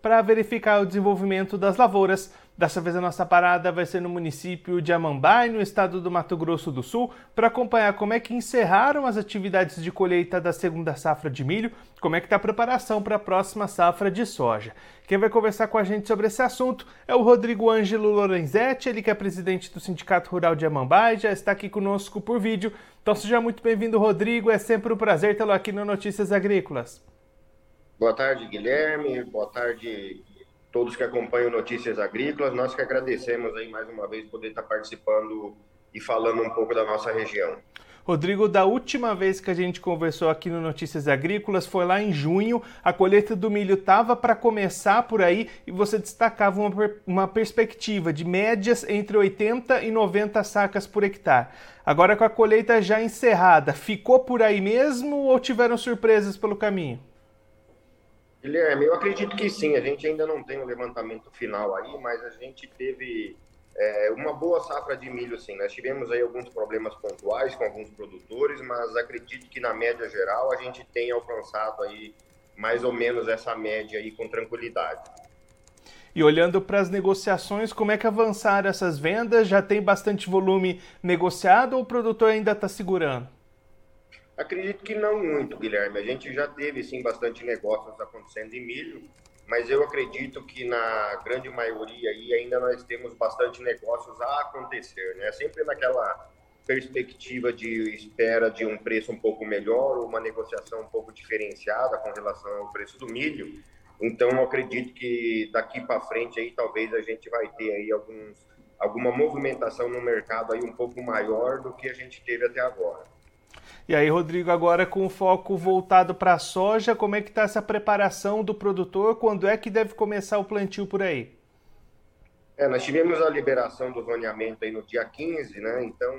para verificar o desenvolvimento das lavouras Dessa vez a nossa parada vai ser no município de Amambai, no estado do Mato Grosso do Sul, para acompanhar como é que encerraram as atividades de colheita da segunda safra de milho, como é que está a preparação para a próxima safra de soja. Quem vai conversar com a gente sobre esse assunto é o Rodrigo Ângelo Lorenzetti, ele que é presidente do Sindicato Rural de Amambai, já está aqui conosco por vídeo. Então seja muito bem-vindo, Rodrigo, é sempre um prazer tê-lo aqui no Notícias Agrícolas. Boa tarde, Guilherme. Boa tarde, todos que acompanham Notícias Agrícolas. Nós que agradecemos aí mais uma vez poder estar participando e falando um pouco da nossa região. Rodrigo, da última vez que a gente conversou aqui no Notícias Agrícolas foi lá em junho. A colheita do milho estava para começar por aí e você destacava uma, uma perspectiva de médias entre 80 e 90 sacas por hectare. Agora, com a colheita já encerrada, ficou por aí mesmo ou tiveram surpresas pelo caminho? Guilherme, eu acredito que sim. A gente ainda não tem o um levantamento final aí, mas a gente teve é, uma boa safra de milho, sim. Nós tivemos aí alguns problemas pontuais com alguns produtores, mas acredito que na média geral a gente tem alcançado aí mais ou menos essa média aí com tranquilidade. E olhando para as negociações, como é que avançaram essas vendas? Já tem bastante volume negociado ou o produtor ainda está segurando? Acredito que não muito, Guilherme. A gente já teve sim bastante negócios acontecendo em milho, mas eu acredito que na grande maioria aí ainda nós temos bastante negócios a acontecer, né? Sempre naquela perspectiva de espera de um preço um pouco melhor uma negociação um pouco diferenciada com relação ao preço do milho. Então, eu acredito que daqui para frente aí talvez a gente vai ter aí alguns alguma movimentação no mercado aí um pouco maior do que a gente teve até agora. E aí, Rodrigo, agora com o foco voltado para a soja, como é que está essa preparação do produtor? Quando é que deve começar o plantio por aí? É, nós tivemos a liberação do zoneamento aí no dia 15, né? Então,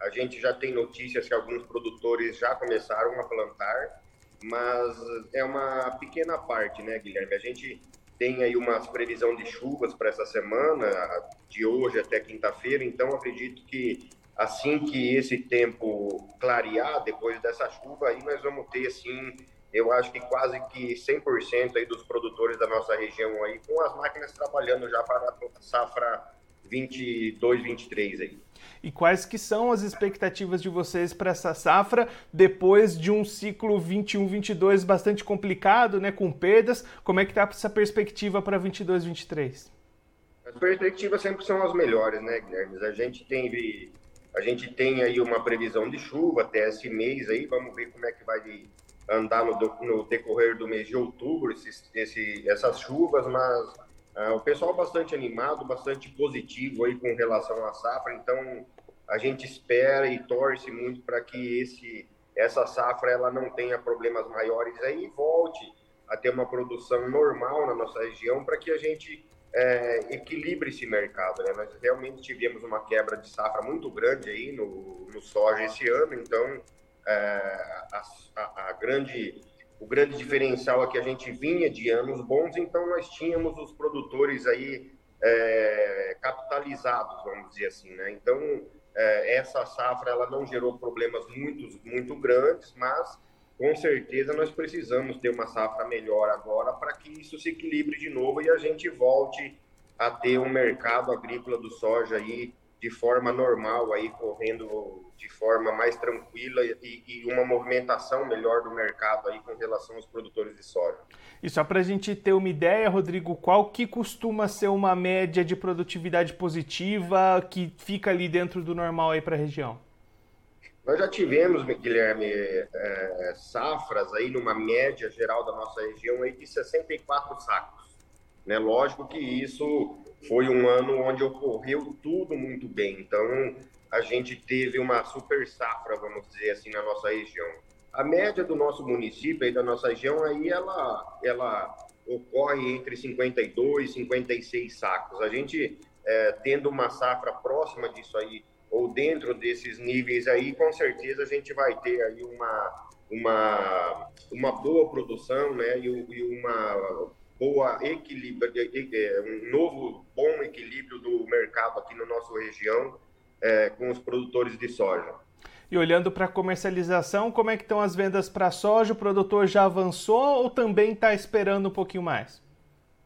a gente já tem notícias que alguns produtores já começaram a plantar, mas é uma pequena parte, né, Guilherme? A gente tem aí uma previsão de chuvas para essa semana, de hoje até quinta-feira, então acredito que assim que esse tempo clarear, depois dessa chuva, aí nós vamos ter, assim, eu acho que quase que 100% aí dos produtores da nossa região aí, com as máquinas trabalhando já para a safra 22, 23 aí. E quais que são as expectativas de vocês para essa safra depois de um ciclo 21-22 bastante complicado, né, com perdas? Como é que está essa perspectiva para 22-23? As perspectivas sempre são as melhores, né, Guilherme? A gente tem a gente tem aí uma previsão de chuva até esse mês aí, vamos ver como é que vai andar no, no decorrer do mês de outubro esse, esse, essas chuvas, mas uh, o pessoal bastante animado, bastante positivo aí com relação à safra, então a gente espera e torce muito para que esse, essa safra ela não tenha problemas maiores aí e volte a ter uma produção normal na nossa região para que a gente é, equilibre esse mercado. Né? Nós realmente tivemos uma quebra de safra muito grande aí no, no soja esse ano, então é, a, a, a, grande, o grande diferencial é que a gente vinha de anos bons, então nós tínhamos os produtores aí é, capitalizados, vamos dizer assim. Né? Então é, essa safra ela não gerou problemas muito, muito grandes, mas com certeza nós precisamos ter uma safra melhor agora para que isso se equilibre de novo e a gente volte a ter um mercado agrícola do soja aí de forma normal aí correndo de forma mais tranquila e, e, uma movimentação melhor do mercado aí com relação aos produtores de soja. E só para a gente ter uma ideia, Rodrigo, qual que costuma ser uma média de produtividade positiva que fica ali dentro do normal aí para a região? Nós já tivemos, Guilherme, é, safras aí numa média geral da nossa região aí de 64 sacos. Né? Lógico que isso foi um ano onde ocorreu tudo muito bem. Então, a gente teve uma super safra, vamos dizer assim, na nossa região. A média do nosso município e da nossa região aí, ela, ela ocorre entre 52 e 56 sacos. A gente, é, tendo uma safra próxima disso aí, ou dentro desses níveis aí, com certeza a gente vai ter aí uma, uma, uma boa produção, né, e, e uma, boa equilíbrio, um novo bom equilíbrio do mercado aqui na nossa região é, com os produtores de soja. E olhando para a comercialização, como é que estão as vendas para soja? O produtor já avançou ou também está esperando um pouquinho mais?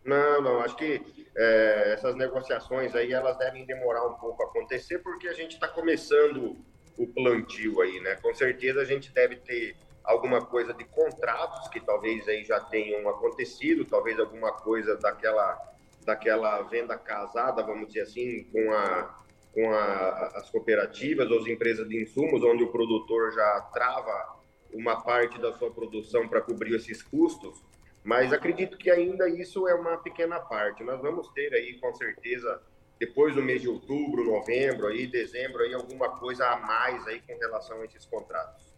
Não, não, acho que é, essas negociações aí elas devem demorar um pouco a acontecer porque a gente está começando o plantio aí, né? Com certeza a gente deve ter alguma coisa de contratos que talvez aí já tenham acontecido, talvez alguma coisa daquela daquela venda casada, vamos dizer assim, com a com a, as cooperativas ou as empresas de insumos, onde o produtor já trava uma parte da sua produção para cobrir esses custos, mas acredito que ainda isso é uma pequena parte. Nós vamos ter aí, com certeza, depois do mês de outubro, novembro, aí, dezembro, aí, alguma coisa a mais aí com relação a esses contratos.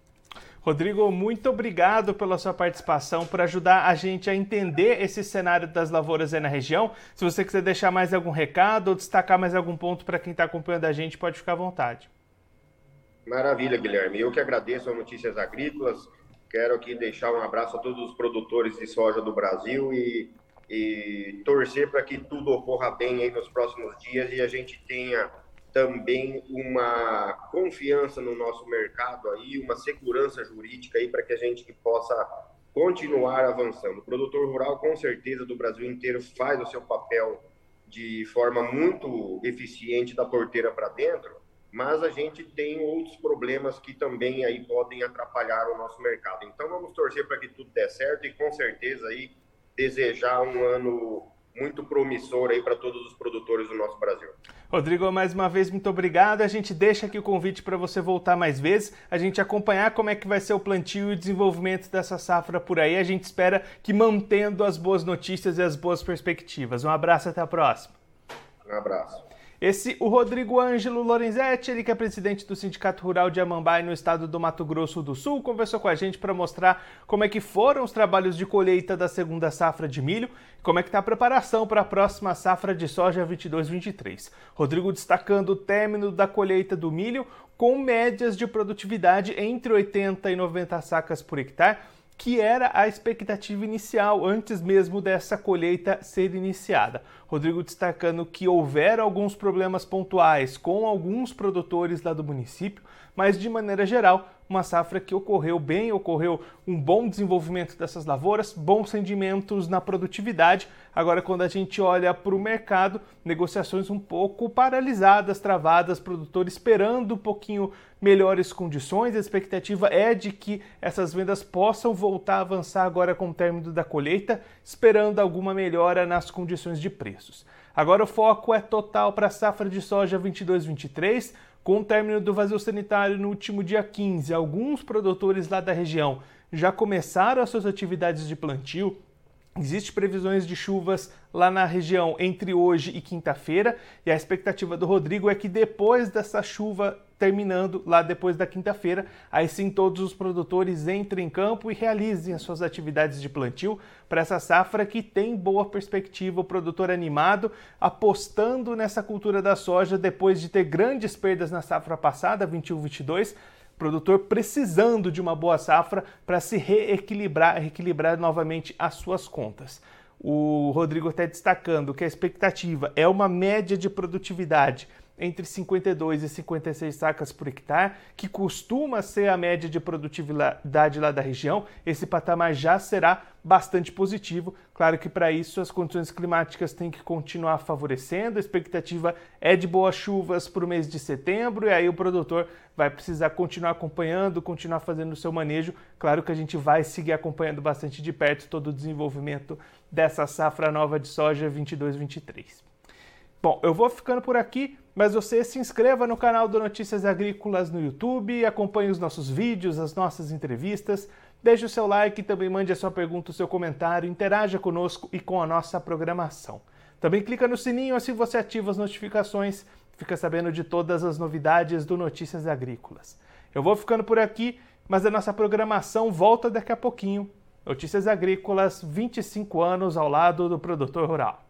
Rodrigo, muito obrigado pela sua participação, por ajudar a gente a entender esse cenário das lavouras aí na região. Se você quiser deixar mais algum recado ou destacar mais algum ponto para quem está acompanhando a gente, pode ficar à vontade. Maravilha, Guilherme. Eu que agradeço a Notícias Agrícolas. Quero aqui deixar um abraço a todos os produtores de soja do Brasil e, e torcer para que tudo ocorra bem aí nos próximos dias e a gente tenha também uma confiança no nosso mercado aí, uma segurança jurídica aí para que a gente possa continuar avançando. O produtor rural, com certeza, do Brasil inteiro faz o seu papel de forma muito eficiente da porteira para dentro, mas a gente tem outros problemas que também aí podem atrapalhar o nosso mercado. Então vamos torcer para que tudo dê certo e com certeza aí desejar um ano muito promissor aí para todos os produtores do nosso Brasil. Rodrigo, mais uma vez, muito obrigado. A gente deixa aqui o convite para você voltar mais vezes, a gente acompanhar como é que vai ser o plantio e o desenvolvimento dessa safra por aí. A gente espera que mantendo as boas notícias e as boas perspectivas. Um abraço, até a próxima. Um abraço. Esse, o Rodrigo Ângelo Lorenzetti, ele que é presidente do Sindicato Rural de Amambai no estado do Mato Grosso do Sul, conversou com a gente para mostrar como é que foram os trabalhos de colheita da segunda safra de milho e como é que está a preparação para a próxima safra de soja 22-23. Rodrigo destacando o término da colheita do milho com médias de produtividade entre 80 e 90 sacas por hectare, que era a expectativa inicial antes mesmo dessa colheita ser iniciada. Rodrigo destacando que houveram alguns problemas pontuais com alguns produtores lá do município, mas de maneira geral, uma safra que ocorreu bem, ocorreu um bom desenvolvimento dessas lavouras, bons rendimentos na produtividade. Agora, quando a gente olha para o mercado, negociações um pouco paralisadas, travadas, produtores esperando um pouquinho melhores condições. A expectativa é de que essas vendas possam voltar a avançar agora com o término da colheita, esperando alguma melhora nas condições de preços. Agora o foco é total para a safra de soja 22-23 com o término do vazio sanitário no último dia 15, alguns produtores lá da região já começaram as suas atividades de plantio. Existem previsões de chuvas lá na região entre hoje e quinta-feira, e a expectativa do Rodrigo é que depois dessa chuva terminando lá depois da quinta-feira, aí sim todos os produtores entrem em campo e realizem as suas atividades de plantio para essa safra que tem boa perspectiva, o produtor animado, apostando nessa cultura da soja depois de ter grandes perdas na safra passada, 21-22, produtor precisando de uma boa safra para se reequilibrar, reequilibrar novamente as suas contas. O Rodrigo está destacando que a expectativa é uma média de produtividade entre 52 e 56 sacas por hectare, que costuma ser a média de produtividade lá da região, esse patamar já será bastante positivo. Claro que para isso as condições climáticas têm que continuar favorecendo, a expectativa é de boas chuvas para o mês de setembro, e aí o produtor vai precisar continuar acompanhando, continuar fazendo o seu manejo. Claro que a gente vai seguir acompanhando bastante de perto todo o desenvolvimento dessa safra nova de soja 22-23. Bom, eu vou ficando por aqui, mas você se inscreva no canal do Notícias Agrícolas no YouTube, acompanhe os nossos vídeos, as nossas entrevistas, deixe o seu like também mande a sua pergunta, o seu comentário, interaja conosco e com a nossa programação. Também clica no sininho assim você ativa as notificações, fica sabendo de todas as novidades do Notícias Agrícolas. Eu vou ficando por aqui, mas a nossa programação volta daqui a pouquinho. Notícias Agrícolas, 25 anos ao lado do produtor rural.